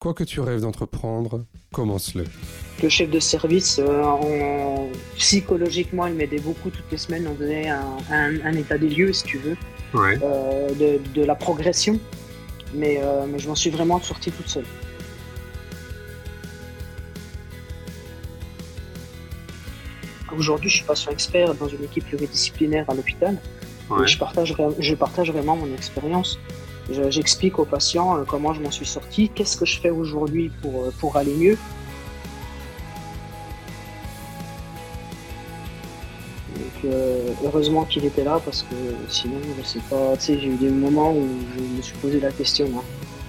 Quoi que tu rêves d'entreprendre, commence-le. Le chef de service, euh, psychologiquement, il m'aidait beaucoup toutes les semaines. On donnait un, état des lieux, si tu veux, euh, de, la progression. Mais, euh, mais je m'en suis vraiment sortie toute seule. Aujourd'hui, je suis patient expert dans une équipe pluridisciplinaire à l'hôpital. Je, partage, je partage vraiment mon expérience. J'explique aux patients euh, comment je m'en suis sorti, qu'est-ce que je fais aujourd'hui pour, euh, pour aller mieux. Euh, heureusement qu'il était là parce que sinon, je sais pas, tu sais, j'ai eu des moments où je me suis posé la question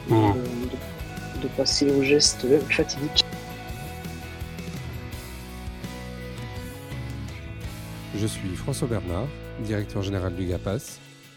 hein, mmh. de, passer au geste fatidique. Je suis François Bernard, directeur général du GAPAS,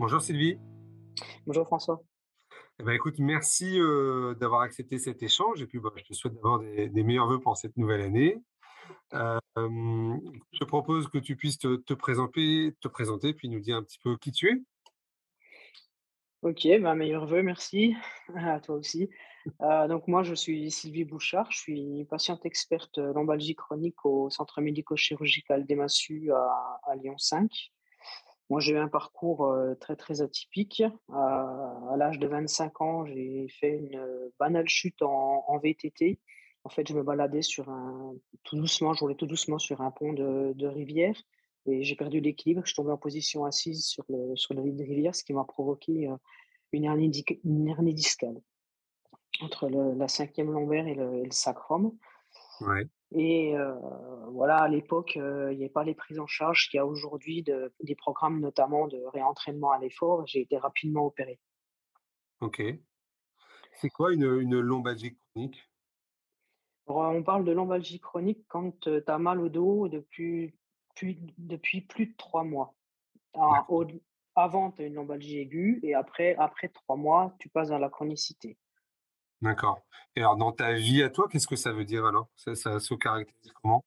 Bonjour Sylvie. Bonjour François. Eh ben, écoute, merci euh, d'avoir accepté cet échange et puis bah, je te souhaite d'avoir des, meilleurs voeux pour cette nouvelle année. Euh, je propose que tu puisses te, présenter, te présenter puis nous dire un petit peu qui tu es. Ok, bah, meilleurs voeux, merci à toi aussi. Euh, donc moi, je suis Sylvie Bouchard, je suis patiente experte lombalgie chronique au centre médico-chirurgical d'Emassu à, à Lyon 5. Moi, j'ai eu un parcours très, très atypique. à l'âge de 25 ans, j'ai fait une banale chute en, VTT. En fait, je me baladais sur un, tout doucement, je roulais tout doucement sur un pont de, rivière et j'ai perdu l'équilibre. Je suis tombé en position assise sur le, sur le de rivière, ce qui m'a provoqué une hernie, discale entre la cinquième lombaire et le, et le sacrum. Ouais. Et voilà, à l'époque, il n'y avait pas les prises en charge qu'il y a aujourd'hui, de, des programmes notamment de réentraînement à l'effort. J'ai été rapidement opéré. Ok. C'est quoi une, une lombalgie chronique? On parle de lombalgie chronique quand tu as mal au dos depuis, depuis plus de trois mois. avant, tu as une lombalgie aiguë et après, après trois mois, tu passes dans la chronicité. D'accord. Et alors, dans ta vie à toi, qu'est-ce que ça veut dire alors? Ça, ça se caractérise comment?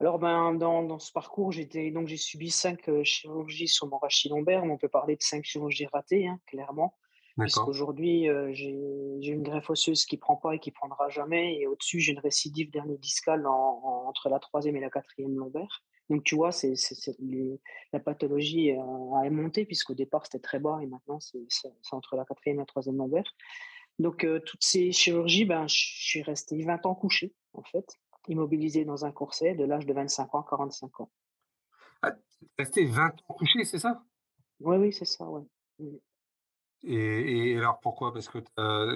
Alors, ben, dans, dans ce parcours, j'étais donc j'ai subi cinq chirurgies sur mon rachis lombaire, mais on peut parler de cinq chirurgies ratées, hein, clairement. Puisqu'aujourd'hui, j'ai une greffe osseuse qui prend pas et qui prendra jamais, et au-dessus, j'ai une récidive dernier discale entre la troisième et la quatrième lombaire. Donc, tu vois, c'est la pathologie a monté, puisqu'au départ, c'était très bas, et maintenant, c'est entre la quatrième et la troisième lombaire. Donc, toutes ces chirurgies, ben, je suis resté 20 ans couché, en fait, immobilisé dans un corset de l'âge de 25 ans à 45 ans. Ah, resté 20 ans couché, c'est ça? Oui, oui, c'est ça, ouais. Mmh. Et, alors pourquoi? Parce que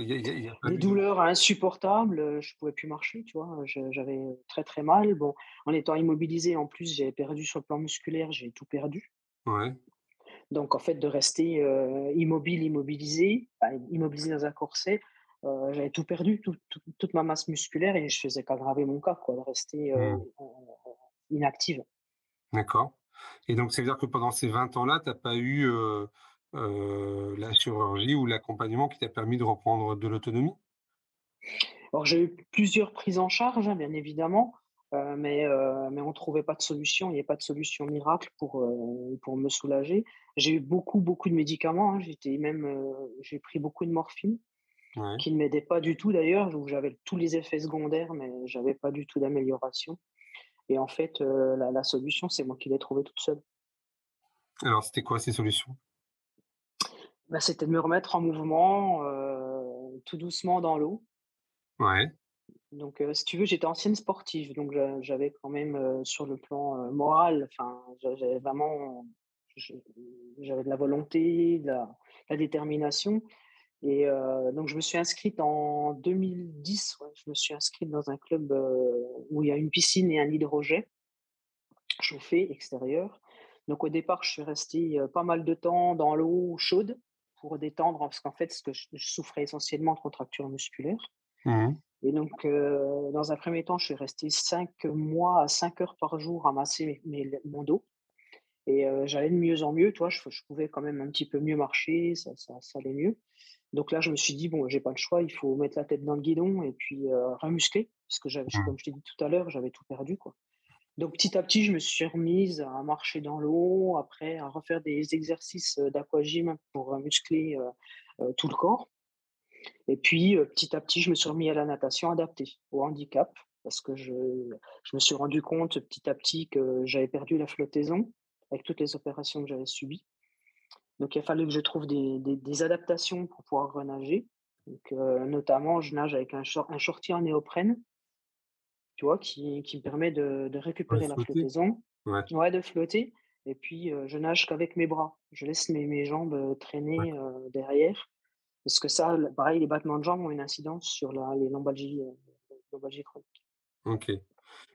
y a, des douleurs insupportables, je pouvais plus marcher, tu vois, j'avais très très mal. Bon, en étant immobilisé, en plus, j'avais perdu sur le plan musculaire, j'ai tout perdu. Ouais. Donc, en fait, de rester immobile, immobilisé, immobilisé dans un corset, j'avais tout perdu, toute ma masse musculaire et je faisais qu'aggraver mon cas, quoi, de rester mmh. inactive. D'accord. Et donc, ça veut dire que pendant ces 20 ans-là, tu n'as pas eu la chirurgie ou l'accompagnement qui t'a permis de reprendre de l'autonomie? Alors, j'ai eu plusieurs prises en charge, hein, bien évidemment. Euh, mais, euh, mais on ne trouvait pas de solution, il n'y a pas de solution miracle pour, euh, pour me soulager. J'ai eu beaucoup, beaucoup de médicaments. Hein. J'étais même, j'ai pris beaucoup de morphine, qui ne m'aidait pas du tout d'ailleurs, où j'avais tous les effets secondaires, mais j'avais pas du tout d'amélioration. Et en fait, la, la, solution, c'est moi qui l'ai trouvée toute seule. Alors, c'était quoi ces solutions? Bah, C'était de me remettre en mouvement tout doucement dans l'eau. Ouais. Donc, si tu veux, j'étais ancienne sportive, donc j'avais quand même sur le plan moral, enfin, j'avais vraiment, j'avais de la volonté, de la, détermination. Et donc, je me suis inscrite en 2010. je me suis inscrite dans un club où il y a une piscine et un hydrojet chauffé extérieur. Donc au départ, je suis restée pas mal de temps dans l'eau chaude pour détendre, parce qu'en fait, ce que je, souffrais essentiellement de contractures musculaires. Mmh et donc, dans un premier temps, je suis resté 5 mois à 5 heures par jour à masser mes, mon dos. Et j'allais de mieux en mieux, toi, je, je, pouvais quand même un petit peu mieux marcher, ça, ça, ça, allait mieux. Donc là, je me suis dit, bon, j'ai pas le choix, il faut mettre la tête dans le guidon et puis remuscler, parce que j'avais, mmh. comme je t'ai dit tout à l'heure, j'avais tout perdu, quoi. Donc petit à petit, je me suis remise à marcher dans l'eau, après à refaire des exercices d'aquagym pour muscler tout le corps. Et puis petit à petit, je me suis remis à la natation adaptée au handicap parce que je, je me suis rendu compte petit à petit que j'avais perdu la flottaison avec toutes les opérations que j'avais subies. Donc il a fallu que je trouve des, des, adaptations pour pouvoir renager. Donc, notamment, je nage avec un, un shorty en néoprène tu vois, qui, qui me permet de, de récupérer la flottaison, ouais. de flotter. Et puis, je nage qu'avec mes bras. Je laisse mes, mes jambes traîner derrière. Parce que ça, pareil, les battements de jambes ont une incidence sur la, les lombalgies, lombalgies chroniques. Ok.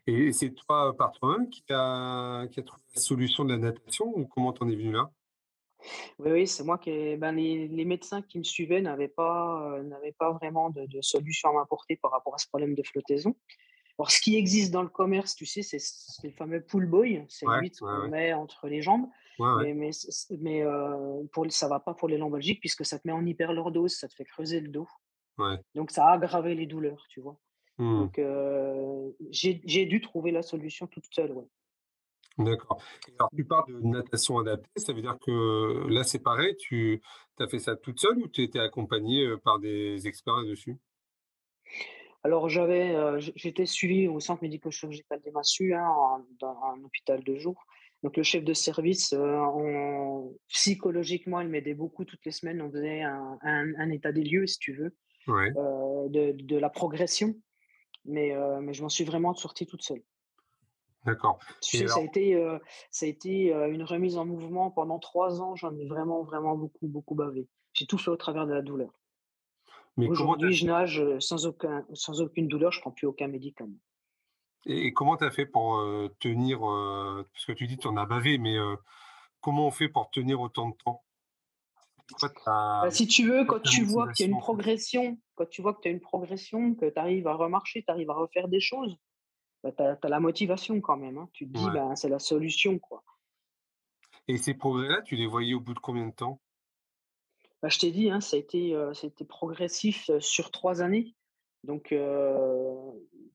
Et c'est toi, par toi-même, qui a, qui a trouvé la solution de la natation ou comment t'en es venu là? Oui, oui, c'est moi qui. Ben, les, les, médecins qui me suivaient n'avaient pas, n'avaient pas vraiment de, de, solution à m'apporter par rapport à ce problème de flottaison. Alors, ce qui existe dans le commerce, tu sais, c'est le fameux pull boy, c'est ouais, l'huître qu'on met entre les jambes. Mais, mais, mais euh, pour, ça va pas pour les lombalgiques puisque ça te met en hyperlordose, ça te fait creuser le dos. Donc, ça a aggravé les douleurs, tu vois. Mmh. Donc, euh, j'ai dû trouver la solution toute seule. D'accord. Alors, tu parles de natation adaptée, ça veut dire que là, c'est pareil, tu as fait ça toute seule ou tu étais accompagnée par des experts là-dessus? Alors, j'avais, j'étais suivi au centre médico-chirurgical des Massues, hein, dans un hôpital de jour. Donc, le chef de service, psychologiquement, il m'aidait beaucoup toutes les semaines. On faisait un, état des lieux, si tu veux, de, de, la progression. Mais, mais je m'en suis vraiment sortie toute seule. D'accord. Tu sais, ça a été, ça a été une remise en mouvement pendant trois ans. J'en ai vraiment, vraiment beaucoup, beaucoup bavé. J'ai tout fait au travers de la douleur. Aujourd'hui, je nage sans, aucun, sans aucune douleur, je ne prends plus aucun médicament. Et comment tu as fait pour tenir, parce que tu dis que tu en as bavé, mais comment on fait pour tenir autant de temps? Bah, Si tu veux, quand tu vois qu'il y a une progression, quand tu vois que tu as une progression, que tu arrives à remarcher, tu arrives à refaire des choses, bah, tu as, la motivation quand même. Hein. Tu te dis, ben, c'est la solution. quoi. Et ces progrès-là, tu les voyais au bout de combien de temps? Bah, je t'ai dit, hein, ça, a été, progressif sur trois années. Donc,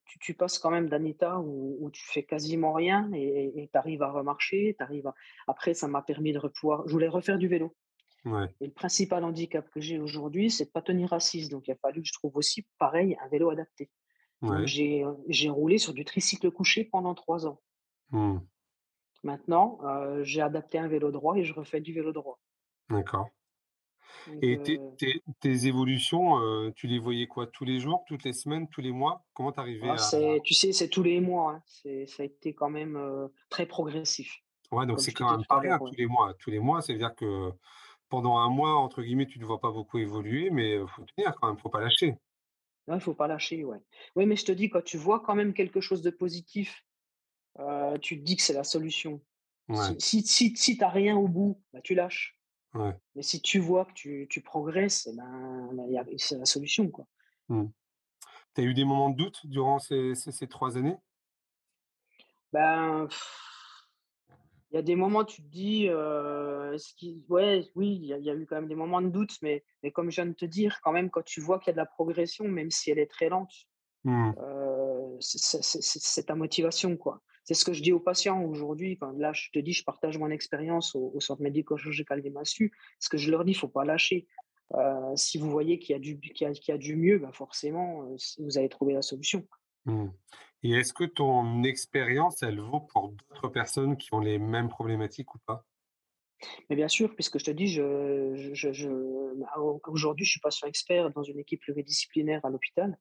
tu, tu, passes quand même d'un état où, où, tu fais quasiment rien et tu arrives à remarcher. Arrives à... Après, ça m'a permis de pouvoir. Je voulais refaire du vélo. Et le principal handicap que j'ai aujourd'hui, c'est de pas tenir assise. Donc, il a fallu que je trouve aussi, pareil, un vélo adapté. J'ai roulé sur du tricycle couché pendant trois ans. Mmh. Maintenant, j'ai adapté un vélo droit et je refais du vélo droit. D'accord. Et tes, évolutions, tu les voyais quoi? Tous les jours, toutes les semaines, tous les mois? Comment tu arrivais ah, à... Tu sais, c'est tous les mois. Hein. Ça a été quand même très progressif. Ouais, donc c'est quand même pas rien tous les mois. Tous les mois, c'est-à-dire que pendant un mois, entre guillemets, tu ne vois pas beaucoup évoluer, mais il faut tenir quand même, faut pas lâcher. Il ne faut pas lâcher, ouais. Oui, mais je te dis, quand tu vois quand même quelque chose de positif, tu te dis que c'est la solution. Si, si, si, tu n'as rien au bout, bah, tu lâches. Mais si tu vois que tu, tu progresses, eh ben, ben c'est la solution. Quoi. Mmh. Tu as eu des moments de doute durant ces, ces, trois années? Ben, il y a des moments, tu te dis, euh, qui, ouais, oui, il y, a eu quand même des moments de doute, mais, mais comme je viens de te dire, quand même, quand tu vois qu'il y a de la progression, même si elle est très lente, mmh. euh, c'est ta motivation, quoi. C'est ce que je dis aux patients aujourd'hui. là, je te dis, je partage mon expérience au, centre médico-chirurgical des Massues. Ce que je leur dis, il ne faut pas lâcher. Euh, si vous voyez qu'il y, a du, y a du mieux, ben forcément, euh, vous allez trouver la solution. Mmh. Et est-ce que ton expérience, elle vaut pour d'autres personnes qui ont les mêmes problématiques ou pas? Mais bien sûr, puisque je te dis, je, je, aujourd'hui, je suis patient expert dans une équipe pluridisciplinaire à l'hôpital.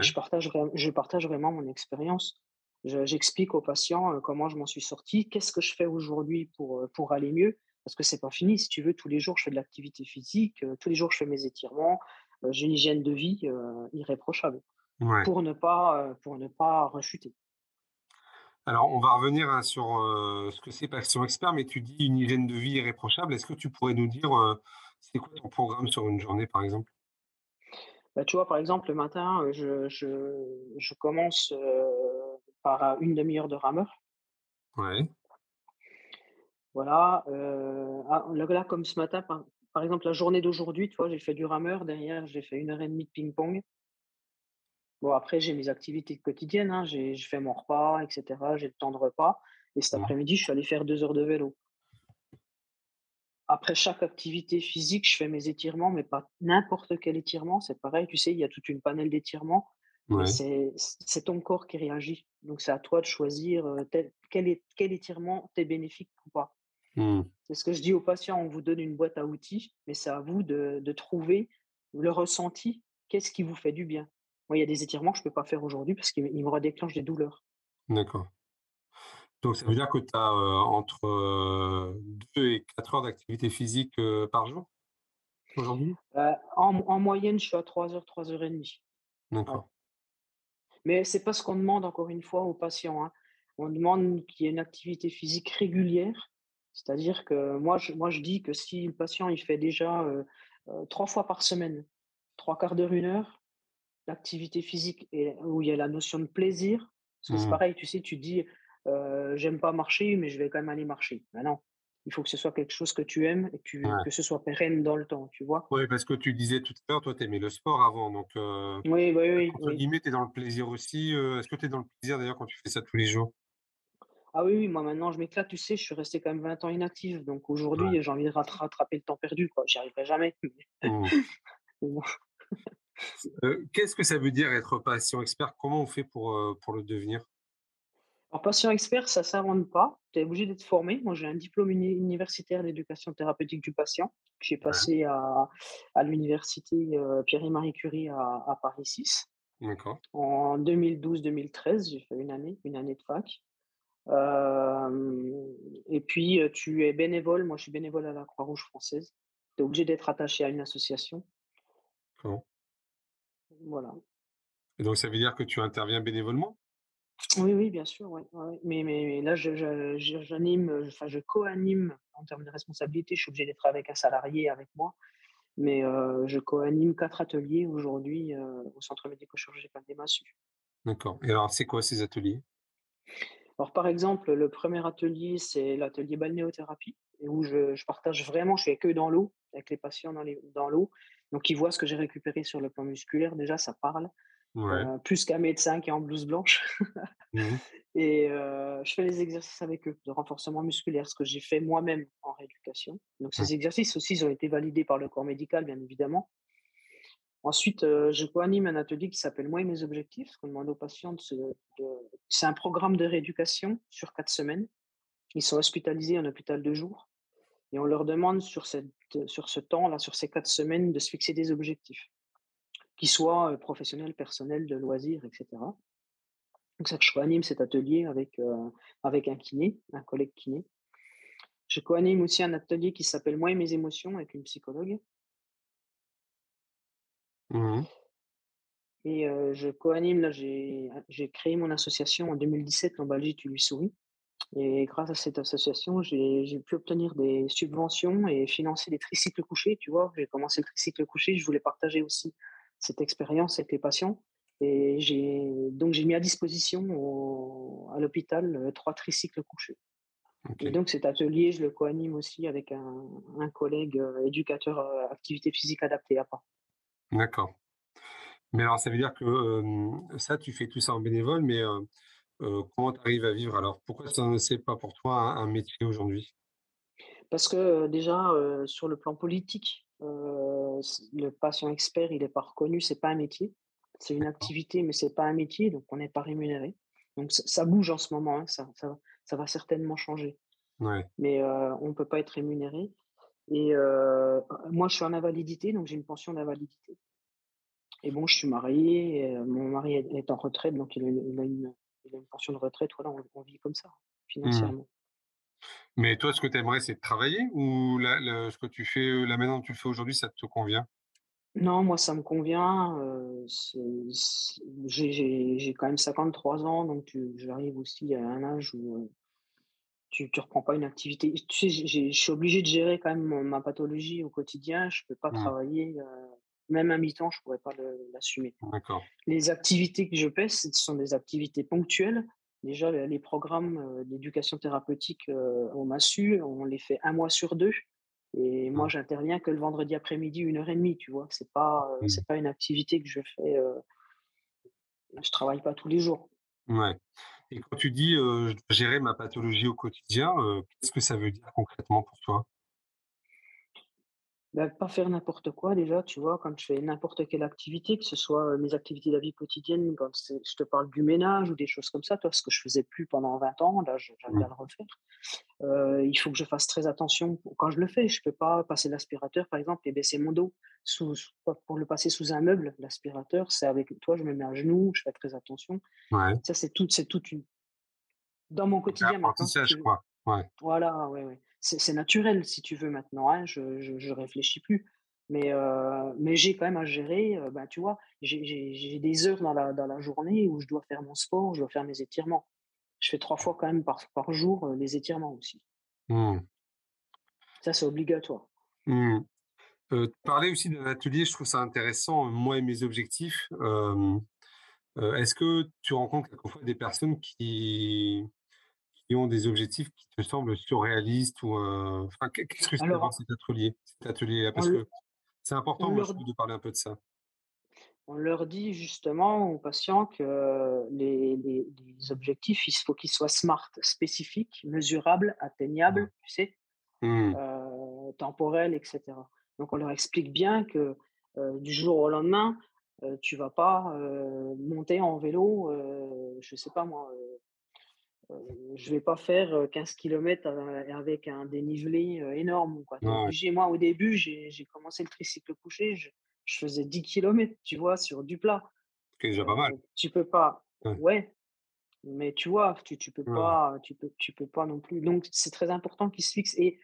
Je, partage, je partage vraiment mon expérience. J'explique aux patients comment je m'en suis sorti, qu'est-ce que je fais aujourd'hui pour, pour aller mieux, parce que c'est pas fini. Si tu veux, tous les jours, je fais de l'activité physique, tous les jours, je fais mes étirements, j'ai une hygiène de vie irréprochable pour, ne pas, pour ne pas rechuter. Alors, on va revenir, hein, sur, ce que c'est Passion Expert, mais tu dis une hygiène de vie irréprochable. Est-ce que tu pourrais nous dire, c'est quoi ton programme sur une journée, par exemple? Bah, tu vois, par exemple, le matin, je je je commence, par, une demi heure de rameur. Ouais, Voilà, ah, là comme ce matin, par par exemple, la journée d'aujourd'hui, tu vois, j'ai fait du rameur. Derrière, j'ai fait une heure et demie de ping-pong. Bon, après, j'ai mes activités quotidiennes, hein, j'ai je fais mon repas et cetera, j'ai le temps de repas et cet après-midi, je suis allé faire 2 heures de vélo. Après chaque activité physique, je fais mes étirements, mais pas n'importe quel étirement. C'est pareil, tu sais, il y a toute une panel d'étirements, ouais, c'est ton corps qui réagit. Donc c'est à toi de choisir, tel quel étirement t'est bénéfique ou pas. mmh, C'est ce que je dis aux patients, on vous donne une boîte à outils, mais c'est à vous de de trouver le ressenti. Qu'est-ce qui vous fait du bien? Moi, il y a des étirements que je peux pas faire aujourd'hui parce qu'ils me ils me redéclenchent des douleurs. d'accord. Donc ça veut dire que tu as, entre, heu, 2 et 4 heures d'activité physique, heu, par jour, aujourd'hui? Heu, en en moyenne, je suis à 3 heures, 3 heures et demie. Ouais. D'accord. Mais c'est pas ce qu'on demande encore une fois aux patients, hein. On demande qu'il y ait une activité physique régulière. C'est-à-dire que moi je moi je dis que si le patient il fait déjà, 3 fois par semaine, trois quarts d'heure, une heure, l'activité physique et où il y a la notion de plaisir, parce que c'est Mmh pareil, tu sais, tu dis, heu: «J'aime pas marcher, mais je vais quand même aller marcher». Ben non, il faut que ce soit quelque chose que tu aimes et que tu Ouais. que ce soit pérenne dans le temps, tu vois? Ouais, parce que tu disais tout à l'heure, toi, tu aimais le sport avant, donc heu, Oui, oui, oui, entre oui. guillemets, «tu es dans le plaisir» aussi, est-ce que tu es dans le plaisir d'ailleurs quand tu fais ça tous les jours? Ah oui, oui, moi maintenant je m'éclate, tu sais, je suis resté quand même 20 ans inactif, donc Ouais. aujourd'hui j'ai envie de rat rattraper le temps perdu, quoi. J'y arriverai jamais, Mmh. bon. Qu'est-ce que ça veut dire être patient expert? Comment on fait pour, pour le devenir? Alors patient expert, ça s'invente pas, tu es obligé d'être formé. Moi j'ai un diplôme uni universitaire d'éducation thérapeutique du patient, que j'ai passé à à l'université, heu, Pierre et Marie Curie à à Paris 6 d'accord. en 2012-2013, j'ai fait une année, une année de fac. Hem et puis, heu, tu es bénévole, moi je suis bénévole à la Croix-Rouge française. Tu es obligé d'être attaché à une association, D'accord voilà. et donc ça veut dire que tu interviens bénévolement? Oui, oui, bien sûr, ouais, ouais, ouais. Mais mais mais là, je je je j'anime, enfin, je co-anime en termes de responsabilité. Je suis obligé d'être avec un salarié avec moi, mais heu, je co-anime 4 ateliers aujourd'hui, heu, au centre médico-chirurgical des Massues. D'accord et alors c'est quoi ces ateliers? Alors, par exemple, le premier atelier, c'est l'atelier balnéothérapie où je je partage vraiment, je suis que dans l'eau, avec les patients dans l'eau. Donc ils voient ce que j'ai récupéré sur le plan musculaire, déjà ça parle, Ouais. plus qu'un médecin qui est en blouse blanche. Mmh mh. Et je fais les exercices avec eux de renforcement musculaire, ce que j'ai fait moi-même en rééducation. Donc Mmh. ces exercices aussi, ils ont été validés par le corps médical, bien évidemment. Ensuite, je co-anime un atelier qui s'appelle «Moi et mes objectifs», qu'on demande aux patients de se de c'est un programme de rééducation sur 4 semaines. Ils sont hospitalisés en hôpital de jour et on leur demande sur cette sur ce temps-là, sur ces 4 semaines, de se fixer des objectifs, qu'ils soient, professionnels, personnels, de loisirs et cetera. Donc ça, je co-anime cet atelier avec, avec un kiné, un collègue kiné. Je co-anime aussi un atelier qui s'appelle «Moi et mes émotions» avec une psychologue Mmh et heu, je co-anime là, j'ai créé mon association en 2017, Lombalgie, tu lui souris et grâce à cette association, j'ai j'ai pu obtenir des subventions et financer des tricycles couchés, tu vois? J'ai commencé le tricycle couché, je voulais partager aussi cette expérience avec les patients et j'ai donc j'ai mis à disposition au à l'hôpital, heu, 3 tricycles couchés et donc cet atelier, je le co-anime aussi avec un un collègue, heu, éducateur, heu, activité physique adaptée à Paris. D'accord. Mais alors ça veut dire que, ça tu fais tout ça en bénévole, mais comment tu arrives à vivre? Alors? Pourquoi ça ne c'est pas pour toi un un métier aujourd'hui? Parce que, déjà, sur le plan politique, heu, s le patient expert, il est pas reconnu, c'est pas un métier. C'est une activité, mais c'est pas un métier, donc on n'est pas rémunéré. Donc ça ça bouge en ce moment, hein, ça ça va ça va certainement changer, Ouais, mais heu, on ne peut pas être rémunéré et heu, moi, je suis en invalidité, donc j'ai une pension d'invalidité et bon, je suis marié et mon mari est en retraite, donc il a une il a une il a une pension de retraite, voilà, on on vit comme ça, mmh. financièrement. Mais toi, ce que tu aimerais, c'est de travailler ou le ce que tu fais, heu, là, maintenant, tu le fais aujourd'hui, ça te convient? Non, moi, ça me convient. euh, j'ai quand même 53 ans, donc j'arrive aussi à un âge où euh, tu ne reprends pas une activité. Tu sais, je suis obligé de gérer quand même ma pathologie au quotidien. Je ne peux pas Mmh, travailler, euh, même à mi-temps, je ne pourrais pas l'assumer. Les activités que je fais, ce sont des activités ponctuelles. Déjà, les programmes euh, d'éducation thérapeutique, euh, on m'a su, on les fait un mois sur deux. Et moi, Mmh, j'interviens que le vendredi après-midi, une heure et demie, tu vois. C'est pas, euh, mmh, c'est pas une activité que je fais. euh, je travaille pas tous les jours. ouais. Et quand tu dis, je dois gérer ma pathologie au quotidien, qu'est-ce que ça veut dire concrètement pour toi? Bah, pas faire n'importe quoi déjà, tu vois, quand je fais n'importe quelle activité, que ce soit mes activités de la vie quotidienne, quand je te parle du ménage ou des choses comme ça, toi, ce que je faisais plus pendant 20 ans, là, j'arrive Mmh, à le refaire. Euh, il faut que je fasse très attention quand je le fais. Je peux pas passer l'aspirateur, par exemple, et baisser mon dos sous, pour le passer sous un meuble. L'aspirateur, c'est avec toi, je me mets à genoux, je fais très attention. ouais. Ça, c'est tout, c'est toute une. Dans mon quotidien maintenant, quoi. Ouais. Voilà, ouais, ouais. C'est naturel, si tu veux, maintenant, hein, je, je, je réfléchis plus. Mais, euh, mais j'ai quand même à gérer, euh, bah, tu vois, j'ai des heures dans la, dans la journée où je dois faire mon sport, je dois faire mes étirements. Je fais trois fois quand même par, par jour euh, les étirements aussi. Mmh, Ça, c'est obligatoire. mmh. Heu, tu parlais aussi d'un atelier, je trouve ça intéressant, heu, moi et mes objectifs. Est-ce que tu rencontres quelquefois des personnes qui qui ont des objectifs qui te semblent surréalistes ou, enfin, qu'est qu'est-ce que c'est Alors, cet atelier cet atelier-là? on, Parce le- que c'est important, je trouve, de parler un peu de ça. on leur dit justement aux patients que les, les- les objectifs, il faut qu'ils soient smart, spécifiques, mesurables, Mmh. atteignables, tu sais, Mmh. euh, temporels, etc. Donc, on leur explique bien que euh, du jour au lendemain, euh, tu vas pas euh, monter en vélo, euh, je sais pas moi, euh, euh, je vais pas faire euh, 15 km avec un dénivelé euh, énorme. Obligé. Moi, au début, j'ai commencé le tricycle couché, je, je faisais 10 km, tu vois, sur du plat. ce qui est déjà pas mal. Euh, tu peux pas, Ouais, ouais, mais tu vois, tu, tu peux ouais. pas, tu peux, tu peux pas non plus. Donc, c'est très important qu'ils se fixent. Et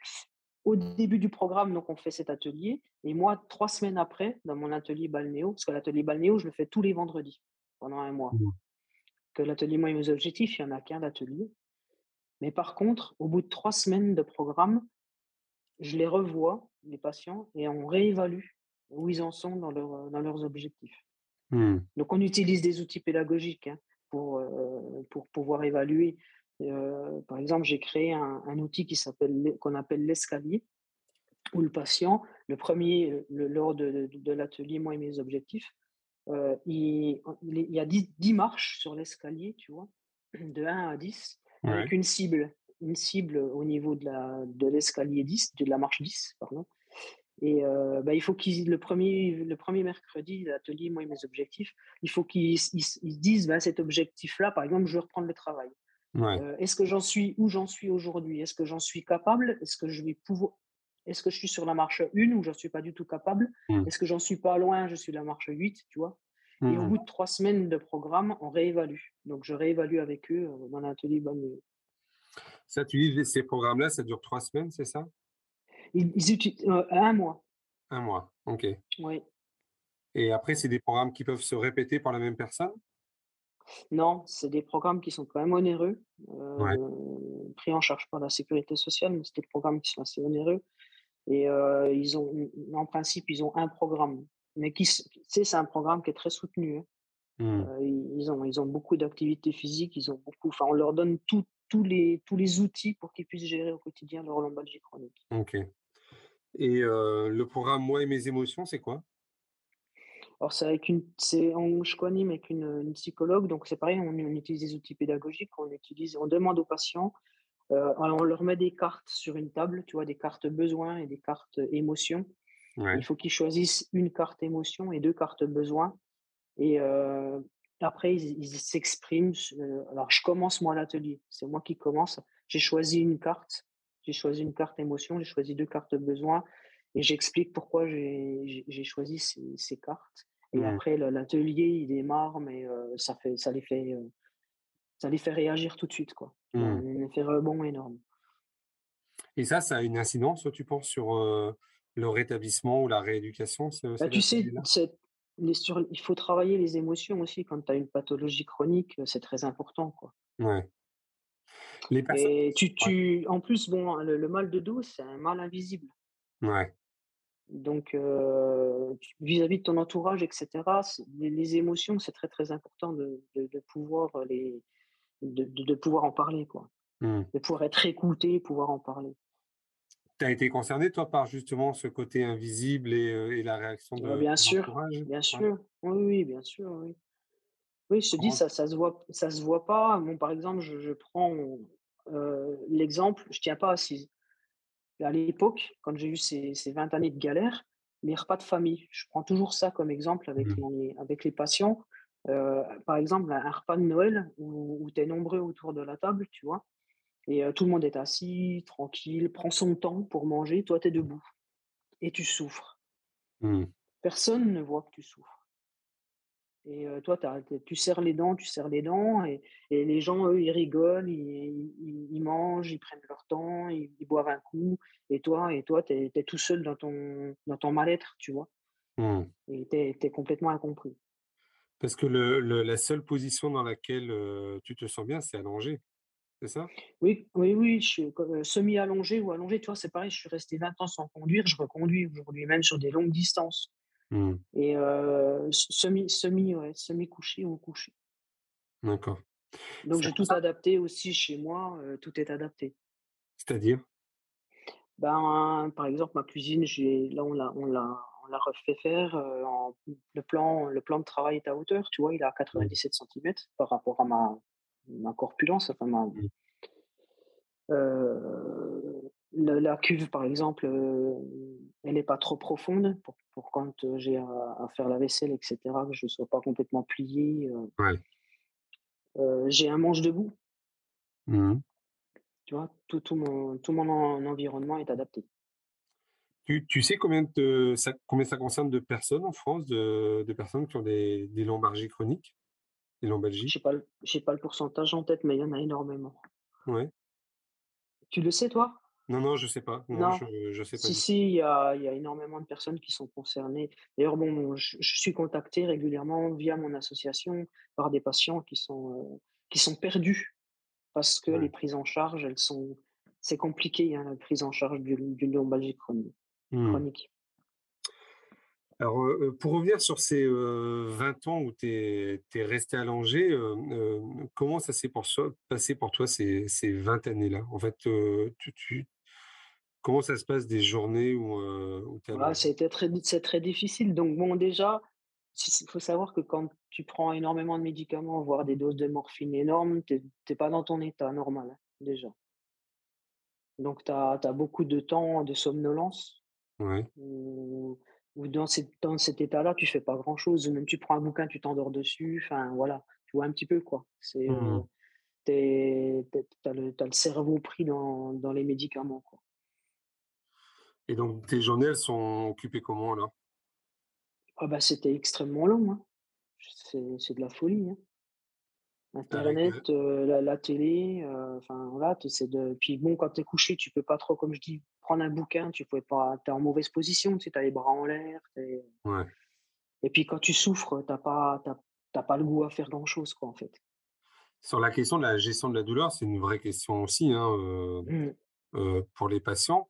au début du programme, donc, on fait cet atelier. Et moi, trois semaines après, dans mon atelier balnéo, parce que l'atelier balnéo, je le fais tous les vendredis pendant un mois. Mmh. Que l'atelier Moi et mes objectifs, il n'y en a qu'un d'atelier. Mais par contre, au bout de trois semaines de programme, je les revois, les patients, et on réévalue où ils en sont dans, leur, dans leurs objectifs. Mmh. Donc, on utilise des outils pédagogiques hein, pour, euh, pour pouvoir évaluer. Euh, par exemple, j'ai créé un, un outil qui s'appelle qu'on appelle l'escalier, où le patient, le premier, le- lors de, de- de l'atelier Moi et mes objectifs, euh, il, y a 10, 10 marches sur l'escalier, tu vois, de 1 à 10, Ouais, avec une cible, une cible au niveau de la, de l'escalier 10, de la marche 10, pardon. Et euh, bah, il faut qu'ils, le premier, le premier mercredi, l'atelier, moi et mes objectifs, il faut qu'ils ils, ils se disent, bah, cet objectif-là, par exemple, je veux reprendre le travail. ouais. Euh, est-ce que j'en suis où j'en suis aujourd'hui? Est-ce que j'en suis capable? Est-ce que je vais pouvoir Est-ce que je suis sur la marche 1 ou j'en suis pas du tout capable? Mmh. Est-ce que j'en suis pas loin Je suis la marche 8, tu vois? Et au Mmh. bout de trois semaines de programme, on réévalue. Donc, je réévalue avec eux euh, dans l'atelier. Ça, tu dis, ces programmes-là, ça dure 3 semaines, c'est ça? Ils, ils utilisent euh, un mois, Un mois, OK. oui. Et après, c'est des programmes qui peuvent se répéter par la même personne? Non, c'est des programmes qui sont quand même onéreux, Ouais, euh, pris en charge par la sécurité sociale, mais c'est des programmes qui sont assez onéreux. Et euh, ils ont, en principe, ils ont un programme, mais qui, c'est un programme qui est très soutenu. hein. mmh, Euh, ils ont, ils ont beaucoup d'activités physiques, ils ont beaucoup, enfin, on leur donne tout- tous les, tous les outils pour qu'ils puissent gérer au quotidien leur lombalgie chronique. OK. Et le programme Moi et mes émotions, c'est quoi? Alors, c'est avec une, c'est, on, je coanime avec une, une psychologue, donc c'est pareil, on, on utilise des outils pédagogiques, on utilise, on demande aux patients, euh, alors on leur met des cartes sur une table, tu vois, des cartes besoins et des cartes émotions. Ouais, Il faut qu'ils choisissent une carte émotion et deux cartes besoins. Et euh, après, ils s'expriment. euh, alors, je commence moi l'atelier, c'est moi qui commence. J'ai choisi une carte, j'ai choisi une carte émotion, j'ai choisi deux cartes besoins et j'explique pourquoi j'ai choisi ces, ces cartes. Et mmh, après, l'atelier, il démarre, mais euh, ça, fait, ça, les fait, euh, ça les fait réagir tout de suite. Quoi. Mmh. un effet rebond énorme. Et ça, ça a une incidence, tu penses, sur, le rétablissement ou la rééducation, ce Bah, tu sais, les sur il faut travailler les émotions aussi quand tu as une pathologie chronique, c'est très important, quoi. Ouais. Les personnes Et tu ouais, tu en plus, bon, le le mal de dos, c'est un mal invisible. ouais, Donc, vis-à-vis de ton entourage et cetera, c'est les les émotions, c'est très, très important de de de pouvoir, les de de de pouvoir en parler, quoi. mmh. De pouvoir être écouté, pouvoir en parler. Tu as été concerné, toi, par justement ce côté invisible et et la réaction Ouais, de bien ton sûr, entourage? bien Ouais. sûr. Oui, oui, bien sûr, oui. Oui, je te dis, ça ça se voit ça se voit pas. Bon, par exemple, je je prends, heu, l'exemple, je tiens pas assise. À l'époque, quand j'ai eu ces ces 20 années de galère, les repas de famille, je prends toujours ça comme exemple avec mmh, les avec les patients. Heu, par exemple, un repas de Noël où où tu es nombreux autour de la table, tu vois? Et heu, tout le monde est assis, tranquille, prend son temps pour manger, toi, tu es debout et tu souffres. mmh, Personne ne voit que tu souffres. Et heu, toi, tu serres les dents, tu serres les dents et et les gens, eux, ils rigolent, ils ils ils mangent, ils prennent leur temps, ils ils boivent un coup et toi et toi, tu es tout seul dans ton dans ton mal-être, tu vois? mmh. Et tu es tu es complètement incompris. Parce que le le la seule position dans laquelle, tu te sens bien, c'est allongé, c'est ça? Oui, oui, oui, je suis semi-allongé ou allongé, tu vois? C'est pareil, je suis resté 20 ans sans conduire, je reconduis aujourd'hui, même sur des longues distances Mmh, et semi semi, ouais, semi-couché ou couché. d'accord. Donc j'ai tout adapté aussi chez moi, tout est adapté. C'est-à-dire? Ben, par exemple, ma cuisine, j'ai là, on l'a on l'a l'a refait faire, en le plan le plan de travail est à hauteur, tu vois? Il est à Mmh, 97 centimètres par rapport à ma ma corpulence, enfin ma le la cuve, par exemple, heu, elle est pas trop profonde pour pour quand, j'ai à à faire la vaisselle et cetera, que je sois pas complètement plié, ouais. j'ai un manche debout, Mmh tu vois? Tout tout mon tout mon en environnement est adapté. Tu tu sais combien de ça combien ça concerne de personnes en France, de de personnes qui ont des des lombalgies chroniques? Des lombalgies? J'ai pas le j'ai pas le pourcentage en tête, mais il y en a énormément. Ouais. Tu le sais, toi? Non, non, je sais pas. Non, Non? je je sais pas Si, si, il y a il y a énormément de personnes qui sont concernées. D'ailleurs, bon, je je suis contacté régulièrement via mon association par des patients qui sont, heu, qui sont perdus parce que les prises en charge, elles sont c'est compliqué, hein, la prise en charge du d'une lombalgie chroni Mmh. Chronique. Alors, pour revenir sur ces, heu, 20 ans où tu es resté allongé, comment ça s'est passé pour toi ces ces 20 années-là? En fait, heu, tu tu comment ça se passe des journées où, où tu Voilà, c'était très c'est très difficile. Donc bon, déjà, il faut savoir que quand tu prends énormément de médicaments, voire des doses de morphine énormes, tu es pas dans ton état normal, hein, déjà. Donc tu as beaucoup de temps de somnolence Ouais. où dans cet dans cet état-là, tu fais pas grand-chose. Même tu prends un bouquin, tu t'endors dessus, enfin voilà, tu vois un petit peu quoi. C'est, Mmh es tu le cerveau pris dans dans les médicaments, quoi. et donc tes journées, elles sont occupées comment alors? Ah bah, c'était extrêmement long, hein. C'est c'est de la folie, hein. Internet, heu, la la télé, heu, enfin voilà, tu essaies de puis bon, quand tu es couché, tu peux pas trop, comme je dis, prendre un bouquin, tu pouvais pas tu es en mauvaise position, tu sais, as les bras en l'air, ouais. et puis quand tu souffres, tu as pas tu as tu as pas le goût à faire grand chose, quoi, en fait. Sur la question de la gestion de la douleur, c'est une vraie question aussi, hein, heu Mmh. heu, pour les patients.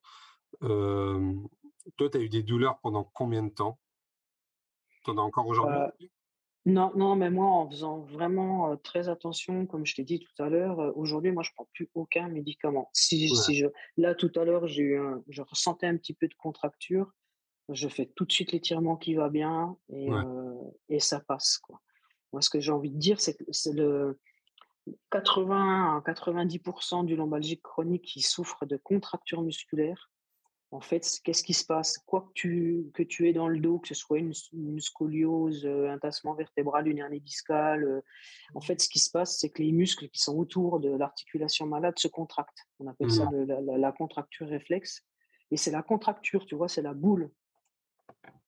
Toi, tu as eu des douleurs pendant combien de temps? Tu en as encore aujourd'hui? Non, non, mais moi, en faisant vraiment, très attention, comme je t'ai dit tout à l'heure, heu, aujourd'hui, moi, je prends plus aucun médicament. Si Ouais, si je là, tout à l'heure, j'ai eu un je ressentais un petit peu de contracture, je fais tout de suite l'étirement qui va bien et ouais. et ça passe, quoi. Moi, ce que j'ai envie de dire, c'est que c'est le 80 à 90% du lombalgique chronique qui souffre de contractures musculaires. En fait, qu'est-ce qui se passe? Quoi que tu que tu aies dans le dos, que ce soit une scoliose, un tassement vertébral, une hernie discale, en fait, ce qui se passe, c'est que les muscles qui sont autour de l'articulation malade se contractent. On appelle ça Mmh. le la la la contracture réflexe et c'est la contracture, tu vois? C'est la boule,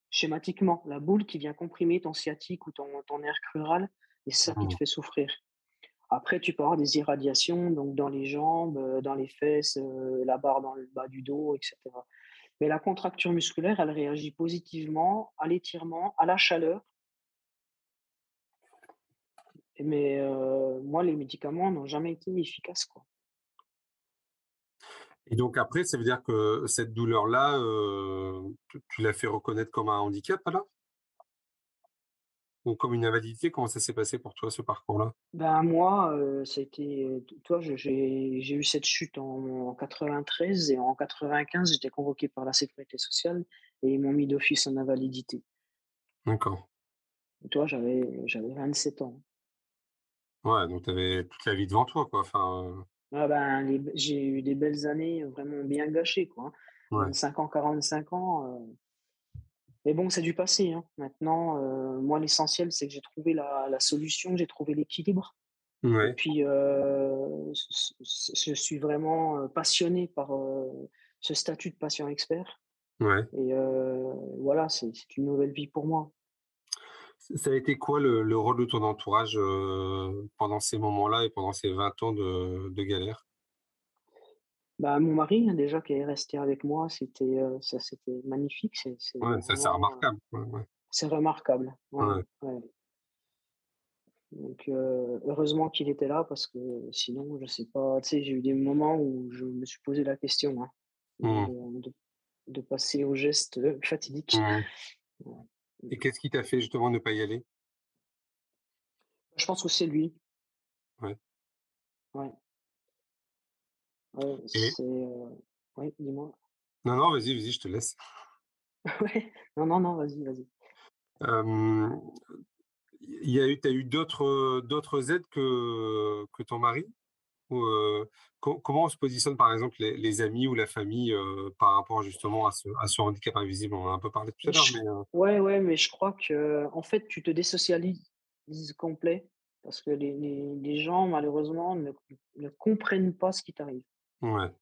schématiquement, la boule qui vient comprimer ton sciatique ou ton ton nerf crural et c'est ça qui te Mmh. fait souffrir. Après, tu peux avoir des irradiations donc dans les jambes, heu, dans les fesses, heu, la barre dans le bas du dos et cetera. Mais la contracture musculaire, elle réagit positivement à l'étirement, à la chaleur. Mais heu, moi, les médicaments n'ont jamais été efficaces, quoi. Et donc après, ça veut dire que cette douleur-là, tu l'as fait reconnaître comme un handicap alors? Ou comme une invalidité? Comment ça s'est passé pour toi, ce parcours-là? Ben, moi, heu, ça a été, toi, j'ai eu cette chute en en 93 et en 95, j'étais convoqué par la sécurité sociale et ils m'ont mis d'office en invalidité. D'accord. Toi, j'avais j'avais 27 ans. Ouais, donc tu avais toute la vie devant toi, quoi, enfin, heu, Ah ben, j'ai eu des belles années, vraiment bien gâchées, quoi, hein. ouais, 25 ans, 45 ans, heu, mais bon, c'est du passé, hein. Maintenant, heu, moi, l'essentiel, c'est que j'ai trouvé la la solution, j'ai trouvé l'équilibre et ouais, puis, c c c je suis vraiment, heu, passionné par, ce statut de patient expert ouais. et voilà, c'est une nouvelle vie pour moi. Ça a été quoi le le rôle de ton entourage, pendant ces moments-là et pendant ces 20 ans de de galère? Bah, mon mari, hein, déjà, qui est resté avec moi, c'était, heu, ça, c'était magnifique, c'est c'est Ouais, ça c'est vraiment, heu, remarquable. Ouais, ouais, c'est remarquable. Ouais. Donc, heu, heureusement qu'il était là parce que sinon, je sais pas, tu sais, j'ai eu des moments où je me suis posé la question, hein, Mmh. de passer au geste, fatidique. Mmh et qu'est-ce qui t'a fait justement ne pas y aller? Je pense que c'est lui. Ouais Ouais, ouais, et c'est, heu ouais, dis-moi? non, non, vas-y, vas-y, je te laisse. Ouais. Non, non, non, vas-y, vas-y. Y a eu tu as eu d'autres, d'autres aides que que ton mari? Ou, co comment on se positionne, par exemple, les les amis ou la famille, par rapport justement à ce à ce handicap invisible? On en a un peu parlé tout à l'heure, mais, ouais, ouais, mais je crois que en fait, tu te désocialises complet parce que les les les gens malheureusement ne ne comprennent pas ce qui t'arrive. Ouais.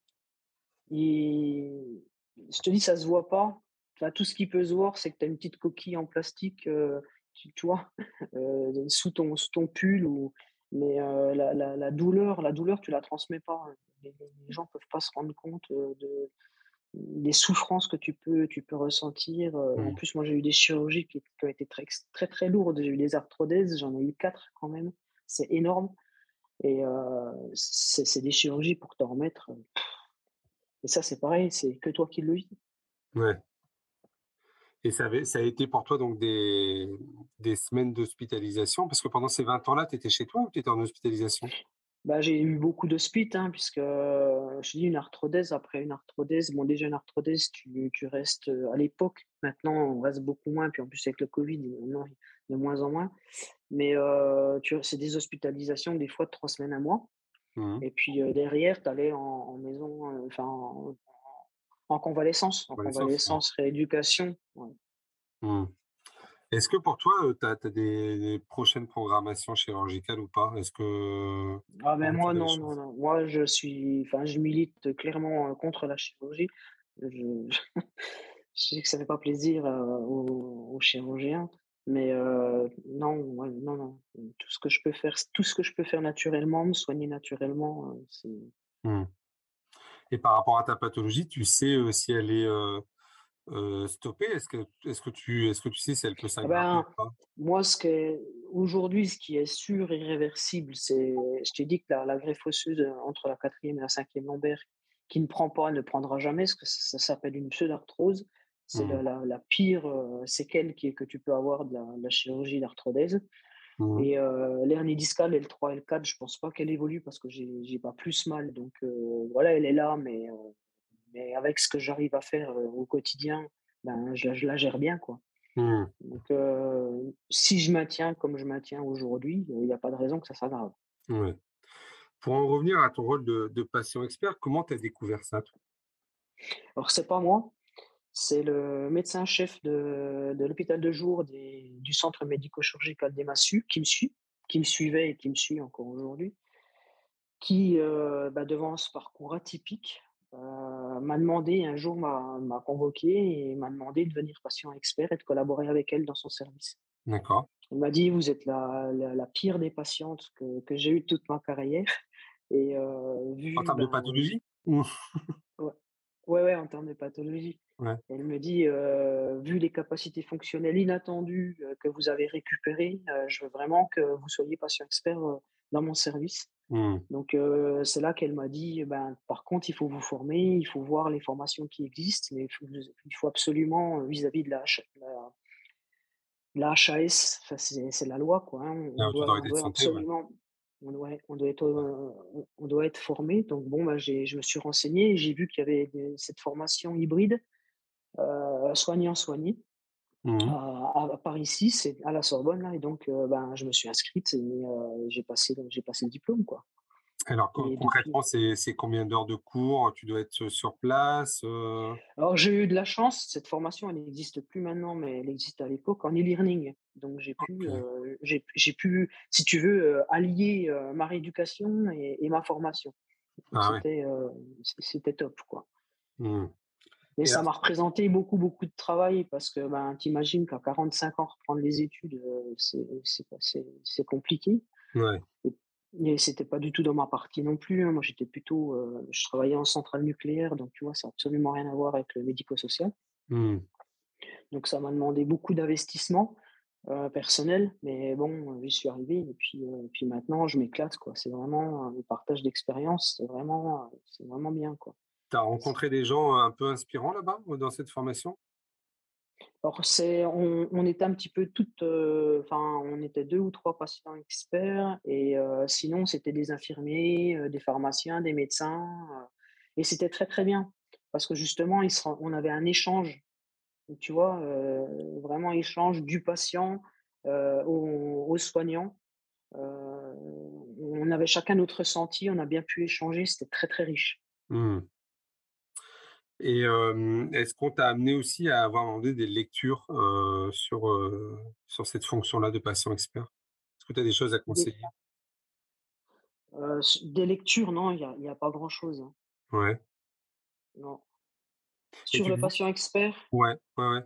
Et je te dis, ça se voit pas. Enfin, tout ce qui peut se voir, c'est que tu as une petite coquille en plastique, heu, tu tu vois? Heu, sous ton sous ton pull ou mais heu, la la la douleur la douleur, tu la transmets pas. Les les gens peuvent pas se rendre compte, de des souffrances que tu peux tu peux ressentir, en Mmh. plus, moi, j'ai eu des chirurgies qui qui ont été très très, très lourdes. J'ai eu des arthrodèses, j'en ai eu 4 quand même, c'est énorme et c'est des chirurgies pour t'en remettre, et ça, c'est pareil, c'est que toi qui le vis. Ouais et ça avait ça a été pour toi donc des des semaines d'hospitalisation? Parce que pendant ces 20 ans-là, tu étais chez toi ou tu étais en hospitalisation? Bah, j'ai eu beaucoup de d'hospites, hein, puisque, heu, je dis une arthrodèse après une arthrodèse, bon, déjà une arthrodèse, tu tu restes, heu, à l'époque, maintenant on reste beaucoup moins, puis en plus avec le covid, maintenant de moins en moins, mais tu c'est des hospitalisations des fois de 3 semaines, un mois Mmh mh. et puis, heu, derrière tu allais en en maison, enfin en en convalescence en ouais. convalescence, rééducation, ouais. Mmh. Est-ce que pour toi, heu, tu as des des prochaines programmations chirurgicales ou pas? Est-ce que Ah ben moi non, non, non, moi je suis enfin je milite clairement, heu, contre la chirurgie. Je je sais que ça fait pas plaisir, heu, aux aux chirurgiens, mais non, ouais, non, non, tout ce que je peux faire tout ce que je peux faire naturellement, me soigner naturellement, c'est Mmh et par rapport à ta pathologie, tu sais, si elle est, heu, stoppée? Est-ce que est-ce que tu est-ce que tu sais si elle peut ah s'aggraver ou ben, pas? moi ce que aujourd'hui ce qui est sûr et irréversible, c'est je t'ai dit que la la greffe osseuse, heu, entre la quatrième et la cinquième lombaire qui ne prend pas, ne prendra jamais, parce que ça ça s'appelle une pseudarthrose. C'est Mmh. la la la pire, heu, séquelle qui est que tu peux avoir de la de chirurgie d'arthrodèse. Mmh Et heu, l'hernie discale L3, L4, je pense pas qu'elle évolue parce que j'ai pas plus mal donc heu, voilà, elle est là mais mais avec ce que j'arrive à faire, heu, au quotidien, ben, je la je la gère bien, quoi. Mmh. Donc si je maintiens comme je maintiens aujourd'hui, il y a pas de raison que ça s'aggrave. Ouais. Pour en revenir à ton rôle de de patient expert, comment tu as découvert ça, toi? Alors c'est pas moi, c'est le médecin-chef de de l'hôpital de jour des du centre médico-chirurgical des Massus qui me suit, qui me suivait et qui me suit encore aujourd'hui. Qui, bah, devant ce parcours atypique, heu, m'a demandé un jour m'a convoqué et m'a demandé de devenir patient expert et de collaborer avec elle dans son service. D'accord. Elle m'a dit: «Vous êtes la la la pire des patientes que que j'ai eues toute ma carrière et En vu, termes de ben, pathologie? Ou? Ouais, Ouais, ouais, en termes de pathologie. Ouais. Elle me dit, heu: «Vu les capacités fonctionnelles inattendues, que vous avez récupérées, je veux vraiment que vous soyez patient expert, dans mon service». Mmh. Donc c'est là qu'elle m'a dit: «Ben, par contre, il faut vous former, il faut voir les formations qui existent, mais il faut il faut absolument, vis-à-vis de la H la la HAS, c'est la loi, quoi, hein, on doit on Autorité de doit Santé, ouais. absolument on doit on doit être, on doit être formé». Donc bon, j'ai je me suis renseigné et j'ai vu qu'il y avait des cette formation hybride, heu, soignant-soigné Mmh mh. à à par ici, c'est à la Sorbonne, là et donc heu, ben, je me suis inscrite et heu, j'ai passé le j'ai passé le diplôme, quoi Alors con et depuis concrètement, c'est c'est combien d'heures de cours? Tu dois être, sur place? Alors j'ai eu de la chance, cette formation elle n'existe plus maintenant, mais elle existait à l'époque en e-learning. Donc j'ai pu, j'ai j'ai pu, si tu veux, allier, ma rééducation et et ma formation. Ah c'était top, quoi. Mmh. Et ça m'a représenté beaucoup, beaucoup de travail parce que, ben, tu imagines qu'à 45 ans, reprendre les études, heu, c'est compliqué ouais. et et c'était pas du tout dans ma partie non plus, hein. Moi j'étais plutôt, heu, je travaillais en centrale nucléaire, donc tu vois, ça a absolument rien à voir avec le médico-social. Mmh. Donc ça m'a demandé beaucoup d'investissement, heu, personnel, mais bon, j'y suis arrivé et puis, puis maintenant je m'éclate quoi. C'est vraiment, le partage d'expérience, c'est vraiment, c'est vraiment bien quoi. Tu as rencontré des gens, un peu inspirants là-bas, dans cette formation? Alors c'est on on était un petit peu toutes, enfin on était 2 ou 3 patients experts et sinon c'était des infirmiers, des pharmaciens, des médecins, et c'était très, très bien parce que justement ils se on avait un échange, tu vois? Vraiment échange du patient, au au soignant. On avait chacun notre ressenti, on a bien pu échanger, c'était très, très riche. Mmh. Et est-ce qu'on t'a amené aussi à avoir demandé des lectures, sur, sur cette fonction-là de patient expert? Est-ce que tu as des choses à conseiller? des lectures, non, il y a il y a pas grand-chose, hein, Ouais. non. Et Sur le patient expert, ouais, ouais, ouais.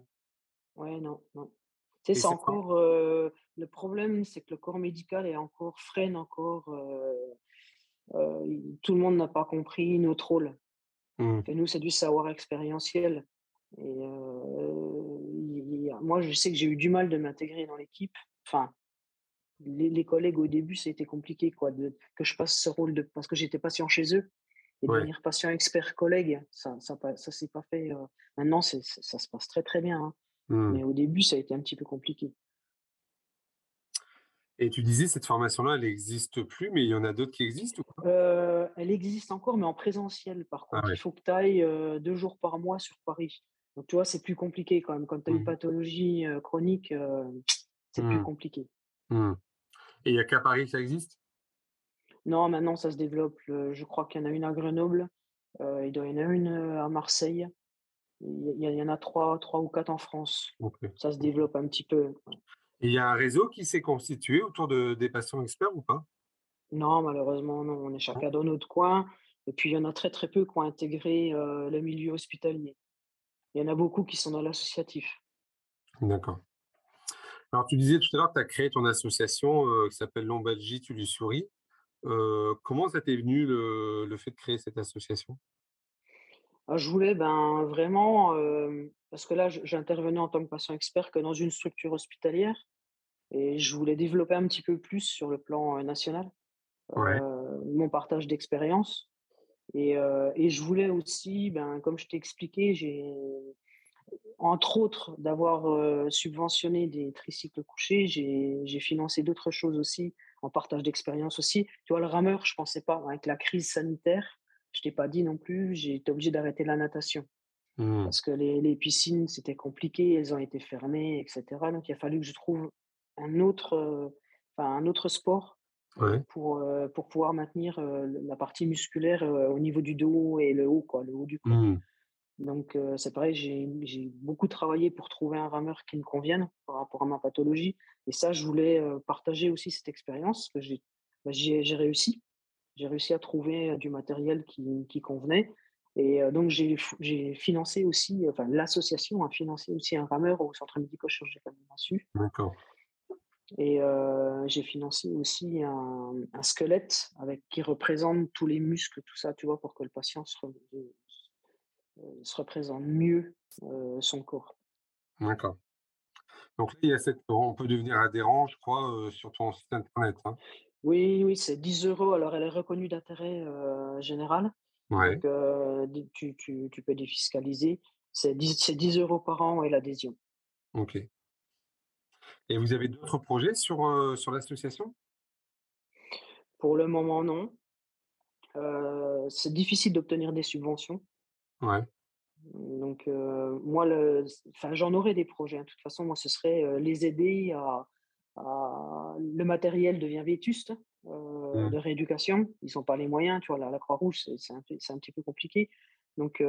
ouais, non, non. Tu sais, Et c'est encore, le problème, c'est que le corps médical est encore freine encore, tout le monde n'a pas compris notre rôle. Mmh, Et nous, c'est du savoir expérientiel et il moi, je sais que j'ai eu du mal de m'intégrer dans l'équipe, enfin Les les collègues au début, c'était compliqué quoi de que je passe ce rôle de parce que j'étais patient chez eux et ouais. devenir patient expert collègue, ça ça s'est pas fait, maintenant ça se passe très, très bien, hein, Mmh. mais au début, ça a été un petit peu compliqué. Et tu disais cette formation-là, elle existe plus, mais il y en a d'autres qui existent ou pas? Heu, elle existe encore, mais en présentiel par Ah contre. Il faut que tu ailles, heu, 2 jours par mois sur Paris. Donc tu vois, c'est plus compliqué quand même. Quand tu as une Mmh. pathologie, heu, chronique, c'est plus Mmh. compliqué. Mmh. Et il y a qu'à Paris que ça existe? Non, maintenant ça se développe, je crois qu'il y en a une à Grenoble, il doit y en avoir une, à Marseille. Il y en a trois, 3 ou 4 en France. Ça se développe un petit peu. Et il y a un réseau qui s'est constitué autour de des patients experts ou pas? Non, malheureusement, non, on est Non? chacun dans notre coin et puis il y en a très, très peu qui ont intégré, heu, le milieu hospitalier. Il y en a beaucoup qui sont dans l'associatif. D'accord. Alors tu disais tout à l'heure que tu as créé ton association, heu, qui s'appelle Lombalgie, tu lui souris. Heu, comment ça t'est venu le le fait de créer cette association? Ah, je voulais, ben, vraiment, hem, parce que là, j'intervenais en tant que patient expert que dans une structure hospitalière et je voulais développer un petit peu plus sur le plan, heu, national, Ouais. heu, mon partage d'expérience et et je voulais aussi, ben, comme je t'ai expliqué, j'ai Entre autres, d'avoir, subventionné des tricycles couchés, j'ai j'ai financé d'autres choses aussi, en partage d'expérience aussi. Tu vois, le rameur, je pensais pas, avec la crise sanitaire, je t'ai pas dit non plus, j'ai été obligé d'arrêter la natation Mmh. parce que les les piscines, c'était compliqué, elles ont été fermées et cetera. Donc il a fallu que je trouve un autre, enfin un autre sport, Ouais. pour, pour pouvoir maintenir, la partie musculaire, au niveau du dos et le haut quoi, le haut du corps. Mmh. Donc, c'est pareil, j'ai beaucoup travaillé pour trouver un rameur qui me convienne par rapport à ma pathologie et ça, je voulais, partager aussi cette expérience que j'ai bah, réussi. J'ai réussi à trouver, du matériel qui qui convenait et heu, donc j'ai financé aussi, enfin l'association a financé aussi un rameur au centre médico-chirurgical de Massu D'accord. et heu, j'ai financé aussi un un squelette avec qui représente tous les muscles, tout ça, tu vois? Pour que le patient se re se représente mieux, son corps. D'accord. Donc là, il y a cette on peut devenir adhérent, je crois, sur ton site internet, hein? Oui, oui, c'est 10 euros. Alors elle est reconnue d'intérêt, général, Ouais, donc tu tu tu peux défiscaliser. C'est 10 c'est 10 euros par an, et l'adhésion. OK. Et vous avez d'autres projets sur, l'association? Pour le moment, non. C'est difficile d'obtenir des subventions. Ouais, Donc moi le enfin j'en aurais des projets, hein. De toute façon, moi ce serait, les aider à à le matériel devient vétuste, mmh, de rééducation. Ils ont pas les moyens, tu vois? La la Croix-Rouge, c'est un un petit peu compliqué. Donc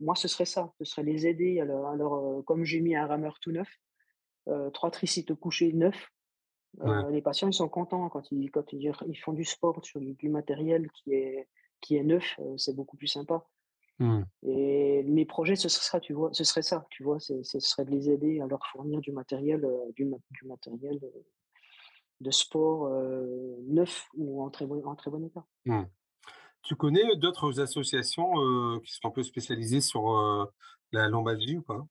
moi ce serait ça, ce serait les aider leur, heu comme j'ai mis un rameur tout neuf, 3 tricycles couchés neufs, ouais, les patients ils sont contents quand ils quand ils ils font du sport sur du du matériel qui est qui est neuf, c'est beaucoup plus sympa. mmh, Et mes projets, ce serait ça, tu vois? Ce serait ça, tu vois? Ce serait de les aider à leur fournir du matériel, du ma du matériel, de sport, neuf ou en très bon en très bon état. mmh. Tu connais, d'autres associations, qui sont un peu spécialisées sur, la lombalgie ou pas?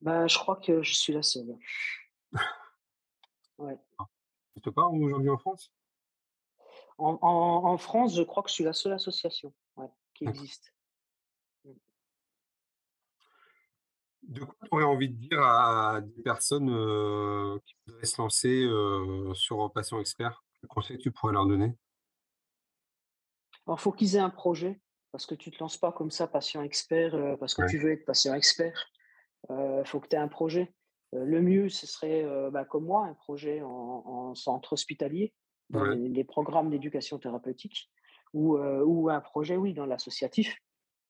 Bah, je crois que je suis la seule. Ouais. Ça existe pas aujourd'hui en France? En en en France, je crois que je suis la seule association, ouais, qui existe. Mmh. De quoi tu aurais envie de dire à des personnes, heu, qui voudraient se lancer, heu, sur, Patient Expert? Quel conseil tu pourrais leur donner? Alors, faut qu'ils aient un projet, parce que tu te lances pas comme ça patient expert, heu, parce que Ouais, tu veux être patient expert. Heu, faut que tu aies un projet. Le mieux, ce serait, bah, comme moi, un projet en en centre hospitalier, dans ouais, les les programmes d'éducation thérapeutique ou, un projet, oui, dans l'associatif,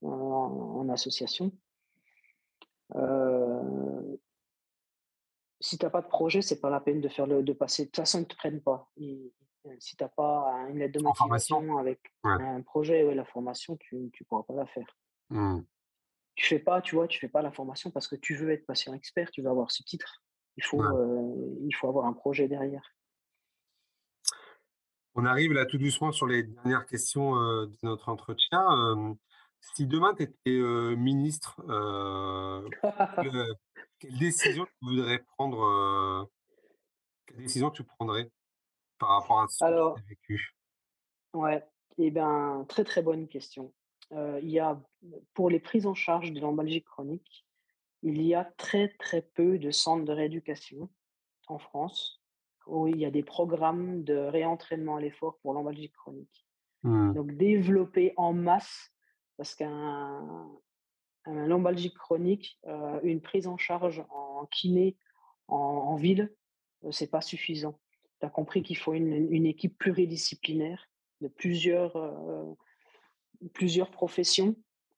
en en association. Heu, si tu as pas de projet, c'est pas la peine de faire le de passer de toute façon, ils te prennent pas. Ils si tu as pas un une lettre de motivation avec Ouais. un projet, ouais, la formation, tu tu pourras pas la faire. Mmh. Tu fais pas, tu vois, tu fais pas la formation parce que tu veux être patient expert, tu veux avoir ce titre. Il faut, Ouais. heu, il faut avoir un projet derrière. On arrive là tout doucement sur les dernières questions, heu, de notre entretien. Si demain tu étais, ministre, quelle, quelle décision tu voudrais prendre, quelle décision tu prendrais par rapport à ce que tu as vécu? ouais, et ben, très, très bonne question. Il y a pour les prises en charge de lombalgie chronique, il y a très, très peu de centres de rééducation en France où il y a des programmes de réentraînement à l'effort pour lombalgie chronique. Mmh. Donc développer en masse parce qu'un un lombalgie chronique, heu, une prise en charge en kiné en ville, heu, c'est pas suffisant. Tu as compris qu'il faut une équipe pluridisciplinaire de plusieurs, plusieurs professions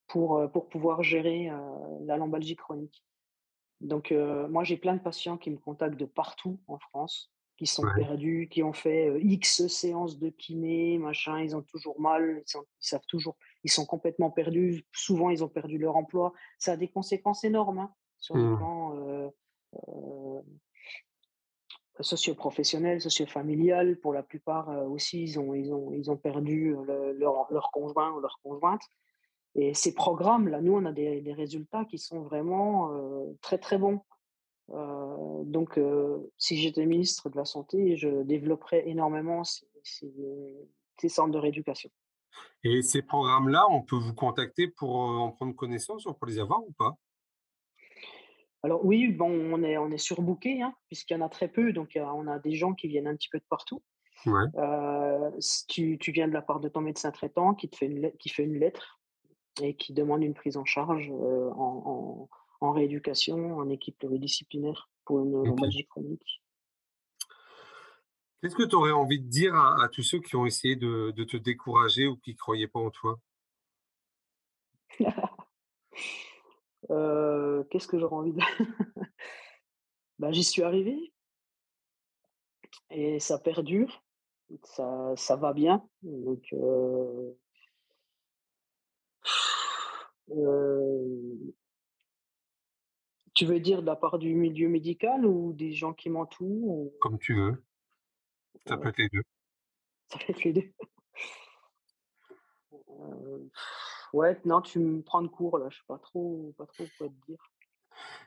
pour, heu, pour pouvoir gérer, la lombalgie chronique. Donc moi, j'ai plein de patients qui me contactent de partout en France, qui sont Ouais. perdus, qui ont fait, X séances de kiné, machin, ils ont toujours mal, ils sont ils savent toujours ils sont complètement perdus. Souvent, ils ont perdu leur emploi. Ça a des conséquences énormes, hein, sur le Mmh. plan, heu heu, socio-professionnel, socio-familial. Pour la plupart, aussi, ils ont ils ont ils ont perdu, le leur leur conjoint ou leur conjointe et ces programmes-là, nous, on a des des résultats qui sont vraiment, très, très bons. Heu, donc heu, si j'étais ministre de la santé, je développerais énormément ces ces ces centres de rééducation. Et ces programmes-là, on peut vous contacter pour, heu, en prendre connaissance ou pour les avoir ou pas? Alors oui, bon, on est on est surbooké, hein, puisqu'il y en a très peu, donc on a des gens qui viennent un petit peu de partout. Ouais, tu tu viens de la part de ton médecin traitant qui te fait une lettre qui fait une lettre et qui demande une prise en charge, en en rééducation, en équipe pluridisciplinaire pour une OK. lombalgie chronique. Qu'est-ce que tu aurais envie de dire à à tous ceux qui ont essayé de de te décourager ou qui croyaient pas en toi? Heu, qu'est-ce que j'aurais envie de bah, j'y suis arrivé et ça perdure. Ça ça va bien, donc heu, heu, tu veux dire de la part du milieu médical ou des gens qui m'entourent ou? Comme tu veux, ça peut être les 2. ça peut être les 2. Heu, Ouais, non, tu me prends de court là, je sais pas trop, pas trop quoi te dire.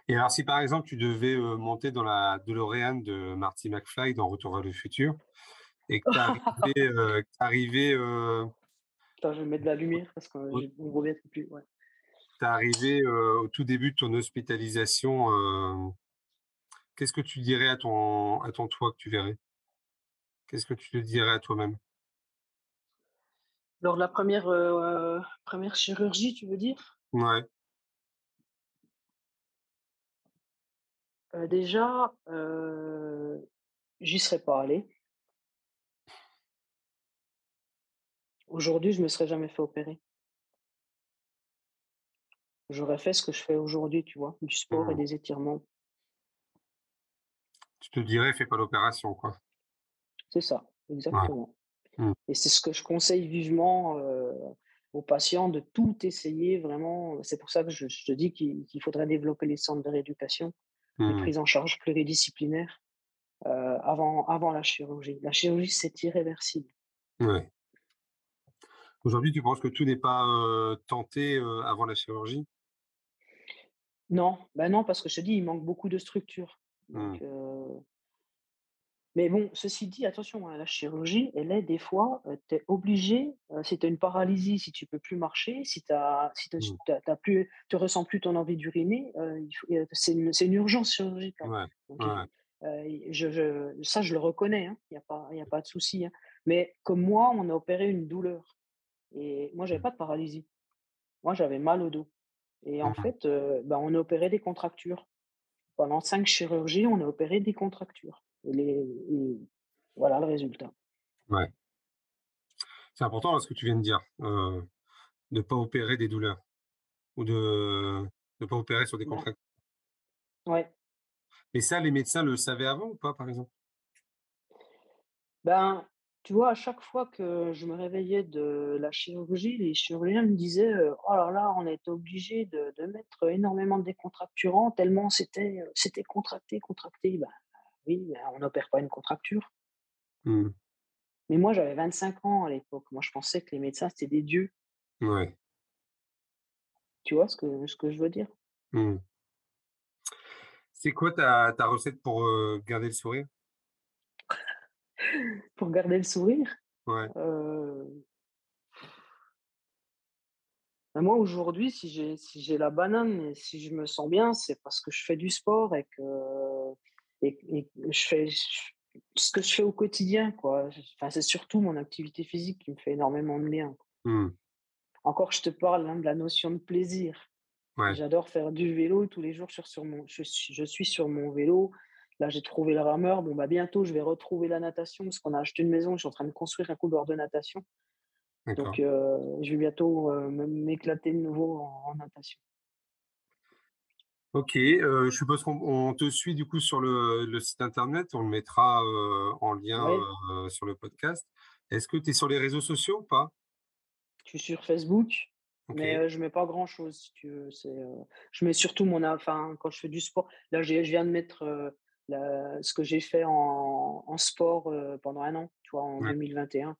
Et alors, si par exemple tu devais euh, monter dans la DeLorean de Marty McFly dans Retour vers le futur, et que tu arrivé, euh, euh, Attends, je vais mettre de la lumière parce qu'on ne voit plus. Ouais. Tu es arrivé au tout début de ton hospitalisation. Qu'est-ce que tu dirais à ton, à ton toi que tu verrais? Qu'est-ce que tu te dirais à toi-même? Lors de la première, première chirurgie, tu veux dire? Ouais. déjà, j'y serais pas allé. Aujourd'hui, je me serais jamais fait opérer. J'aurais fait ce que je fais aujourd'hui, tu vois, du sport et mmh. des étirements. Tu te dirais: «Fais pas l'opération», quoi. C'est ça, exactement. Mmh. Et c'est ce que je conseille vivement, aux patients de tout essayer vraiment. C'est pour ça que je te dis qu'il faudrait développer les centres de rééducation les mmh. prises en charge pluridisciplinaires euh, avant, avant la chirurgie. La chirurgie, c'est irréversible. Ouais. Aujourd'hui, tu penses que tout n'est pas euh, tenté euh, avant la chirurgie? Non, ben non, parce que je te dis, il manque beaucoup de structures. Mmh. Mais bon, ceci dit, attention, hein, la chirurgie, elle est des fois, tu es obligé, si tu as une paralysie, si tu peux plus marcher, si tu si mmh. plus, ressens plus ton envie d'uriner, c'est une, une, urgence chirurgicale. je, ça, je le reconnais, il hein, n'y a, pas, y a pas de souci. Hein. Mais comme moi, on a opéré une douleur. Et moi, j'avais mmh. pas de paralysie. Moi, j'avais mal au dos. Et en fait, bah, on a opéré des contractures. Pendant cinq chirurgies, on a opéré des contractures voilà le résultat. Ouais. C'est important ce que tu viens de dire, euh, de ne pas opérer des douleurs ou de ne pas opérer sur des contractures. Ouais. Mais ça, les médecins le savaient avant ou pas, par exemple? Ben, tu vois, à chaque fois que je me réveillais de la chirurgie, les chirurgiens me disaient Oh là là, on a été obligé de, de, mettre énormément de décontracturants tellement c'était c'était contracté, contracté. Ben, oui, on n'opère pas une contracture. Mmh. Mais moi, j'avais 25 ans à l'époque. Moi, je pensais que les médecins, c'était des dieux. Ouais. Tu vois ce que, ce que je veux dire? Mmh. C'est quoi ta, ta, recette pour euh, garder le sourire? Pour garder le sourire Ouais. Euh ben, moi, aujourd'hui, si j'ai si j'ai la banane et si je me sens bien, c'est parce que je fais du sport et que et, je fais ce que je fais au quotidien, quoi. Enfin, c'est surtout mon activité physique qui me fait énormément de bien. Mmh. Encore, je te parle hein, de la notion de plaisir. J'adore faire du vélo tous les jours sur, sur mon, je, je suis sur mon vélo. Là, j'ai trouvé le rameur. Bon, bah, bientôt, je vais retrouver la natation parce qu'on a acheté une maison. Je suis en train de construire un couloir de natation. Donc, euh, je vais bientôt euh, m'éclater de nouveau en natation. Ok, euh, je suppose qu'on te suit du coup sur le, site internet, on le mettra euh, en lien euh, sur le podcast. Est-ce que tu es sur les réseaux sociaux ou pas? Je suis sur Facebook, mais je mets pas grand chose si tu veux. je mets surtout mon. Enfin, quand je fais du sport, là je viens de mettre ce que j'ai fait en, sport pendant un an, tu vois, en 2021.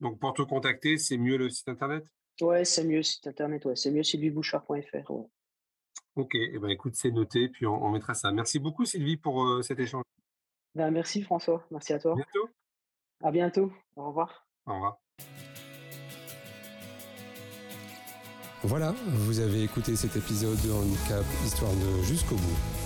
Donc pour te contacter, c'est mieux le site internet? Ouais, c'est mieux le site internet, ouais. c'est mieux sylviebouchard.fr. Ouais. Ok, eh ben, écoute, c'est noté, puis on, mettra ça. Merci beaucoup Sylvie pour euh, cet échange. Ben, merci François, merci à toi. À bientôt. À bientôt, au revoir. Au revoir. Voilà, vous avez écouté cet épisode de Handicap Histoire de jusqu'au bout.